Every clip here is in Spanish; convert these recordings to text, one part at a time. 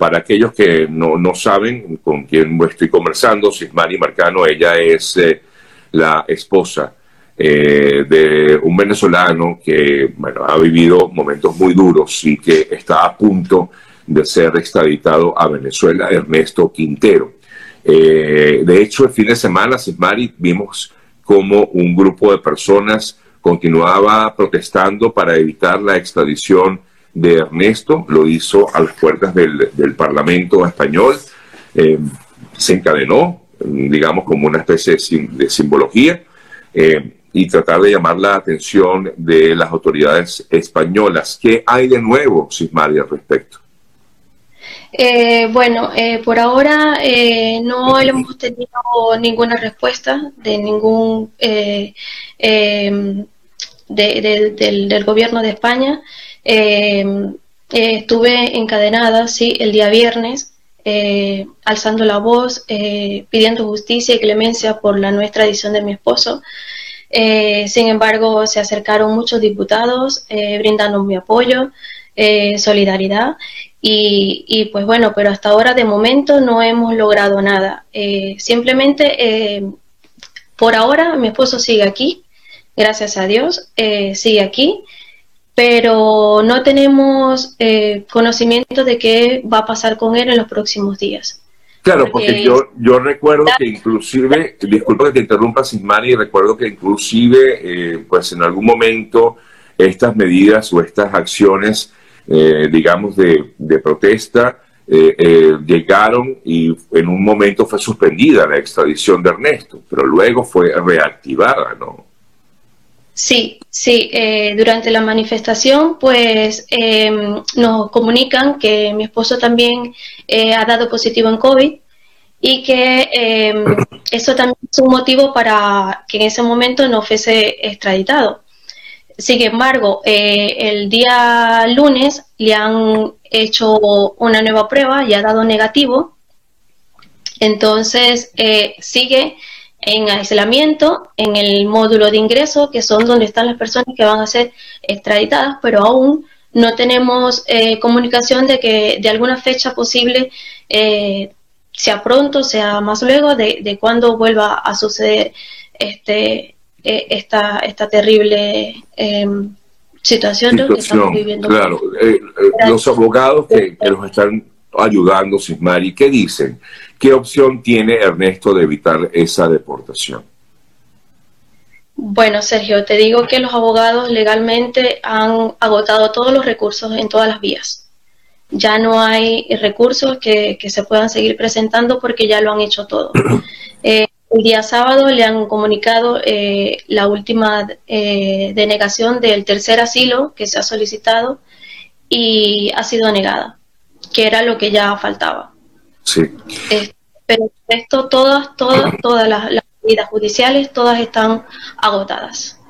para aquellos que no, no saben con quién estoy conversando, Sismari Marcano, ella es eh, la esposa eh, de un venezolano que bueno, ha vivido momentos muy duros y que está a punto de ser extraditado a Venezuela, Ernesto Quintero. Eh, de hecho, el fin de semana, Sismari, vimos como un grupo de personas continuaba protestando para evitar la extradición de Ernesto, lo hizo a las puertas del, Parlamento español, eh, se encadenó, digamos, como una especie de, simbología, eh, y tratar de llamar la atención de las autoridades españolas. ¿Qué hay de nuevo, Sismari, al respecto? Eh, bueno, eh, por ahora eh, no hemos tenido ninguna respuesta de ningún em, del, gobierno de España. Em, estuve encadenada, sí, el día viernes, alzando la voz, pidiendo justicia y clemencia por la nuestra edición de mi esposo. sin embargo, se acercaron muchos diputados brindando mi apoyo, solidaridad y, pues bueno, pero hasta ahora de momento no hemos logrado nada. Eh, simplemente, eh, por ahora, mi esposo sigue aquí, gracias a Dios, eh, sigue aquí, pero no tenemos conocimiento de qué va a pasar con él en los próximos días. Claro, porque, yo, yo recuerdo que inclusive, disculpa que te interrumpa, Sismani, recuerdo que inclusive, pues en algún momento estas medidas o estas acciones eh, digamos, de, protesta, eh, eh, llegaron y en un momento fue suspendida la extradición de Ernesto, pero luego fue reactivada, ¿no? Sí, sí. durante la manifestación, pues em, nos comunican que mi esposo también ha dado positivo en COVID y que em, eso también es un motivo para que en ese momento no fuese extraditado. Sin embargo, eh, el día lunes le han hecho una nueva prueba y ha dado negativo. Entonces, eh, sigue en aislamiento en el módulo de ingreso, que son donde están las personas que van a ser extraditadas, pero aún no tenemos eh, comunicación de que de alguna fecha posible, sea pronto, sea más luego, de, de cuándo vuelva a suceder este, eh, esta, esta terrible em, situación, que estamos viviendo. Claro, eh, eh, los abogados que, que, los están ayudando, Sismari, ¿qué dicen? ¿Qué opción tiene Ernesto de evitar esa deportación? Bueno, Sergio, te digo que los abogados legalmente han agotado todos los recursos en todas las vías. Ya no hay recursos que, que se puedan seguir presentando porque ya lo han hecho todo. Eh, el día sábado le han comunicado eh, la última eh, denegación del tercer asilo que se ha solicitado y ha sido negada, que era lo que ya faltaba. Sí. pero esto, todas, todas, todas las, medidas judiciales, todas están agotadas.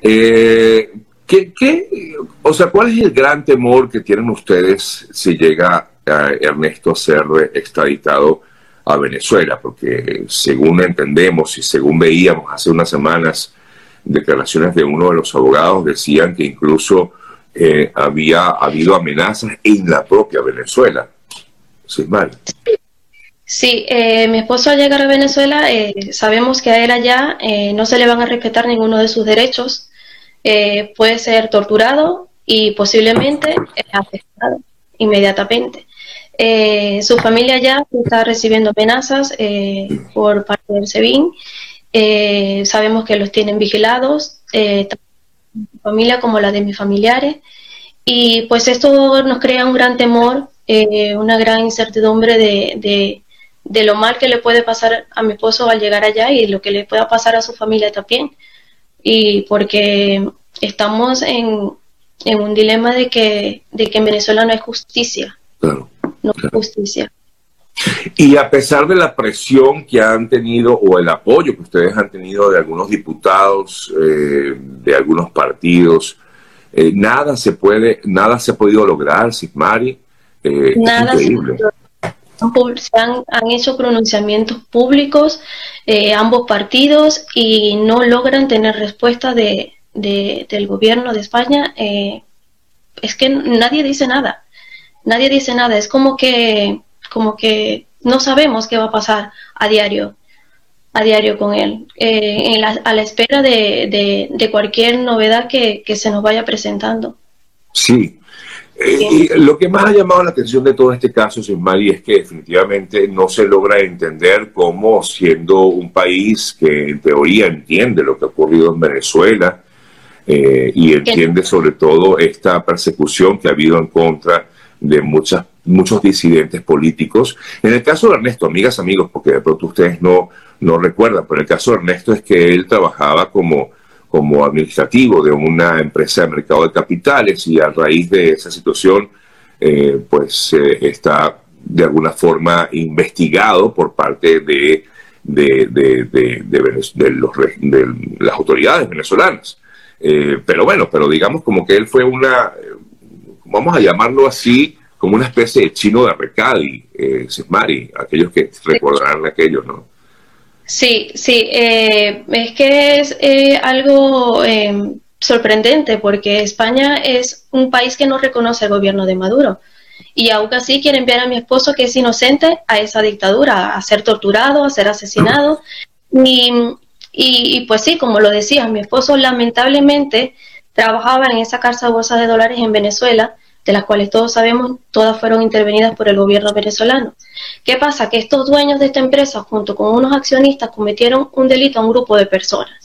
Eh, ¿qué, ¿qué, o sea, cuál es el gran temor que tienen ustedes si llega Ernesto a ser extraditado? a Venezuela, porque según entendemos y según veíamos hace unas semanas, declaraciones de uno de los abogados decían que incluso eh, había habido amenazas en la propia Venezuela. ¿Sí, mal? Sí, eh, mi esposo al llegar a Venezuela, eh, sabemos que a él allá no se le van a respetar ninguno de sus derechos. puede ser torturado y posiblemente asesinado inmediatamente. Eh, su familia ya está recibiendo amenazas eh, por parte del SEBIN. Eh, sabemos que los tienen vigilados, mi familia como la de mis familiares. Y pues esto nos crea un gran temor, una gran incertidumbre de, de, lo mal que le puede pasar a mi esposo al llegar allá y lo que le pueda pasar a su familia también. Y porque estamos en, en un dilema de que, de que en Venezuela no hay justicia. Claro no justicia. Y a pesar de la presión que han tenido o el apoyo que ustedes han tenido de algunos diputados, eh, de algunos partidos, eh, nada se puede, nada se ha podido lograr, Sigmari. Eh, nada increíble. Se han, han, hecho pronunciamientos públicos ambos partidos y no logran tener respuesta de, del gobierno de España. es que nadie dice nada nadie dice nada, es como que, como que no sabemos qué va a pasar a diario, a diario con él, eh, a la espera de, de, cualquier novedad que, que, se nos vaya presentando. Sí. Eh, y lo que más ha llamado la atención de todo este caso, Mari, es que definitivamente no se logra entender cómo, siendo un país que en teoría entiende lo que ha ocurrido en Venezuela eh, y entiende sobre todo esta persecución que ha habido en contra de muchas, muchos disidentes políticos. En el caso de Ernesto, amigas, amigos, porque de pronto ustedes no, no recuerdan, pero el caso de Ernesto es que él trabajaba como, como administrativo de una empresa de mercado de capitales y a raíz de esa situación, eh, pues eh, está de alguna forma investigado por parte de, de, de, de, los, las autoridades venezolanas. Eh, pero bueno, pero digamos como que él fue una, vamos a llamarlo así, como una especie de chino de Recadi, eh, Sismari, aquellos que recordarán aquello, ¿no? Sí, sí, eh, es que es eh, algo em, sorprendente porque España es un país que no reconoce el gobierno de Maduro y aún así quiere enviar a mi esposo que es inocente a esa dictadura, a ser torturado, a ser asesinado y, y, y pues sí, como lo decía, mi esposo lamentablemente trabajaban en esa casa de bolsa de dólares en Venezuela, de las cuales todos sabemos, todas fueron intervenidas por el gobierno venezolano. ¿Qué pasa? Que estos dueños de esta empresa, junto con unos accionistas, cometieron un delito a un grupo de personas.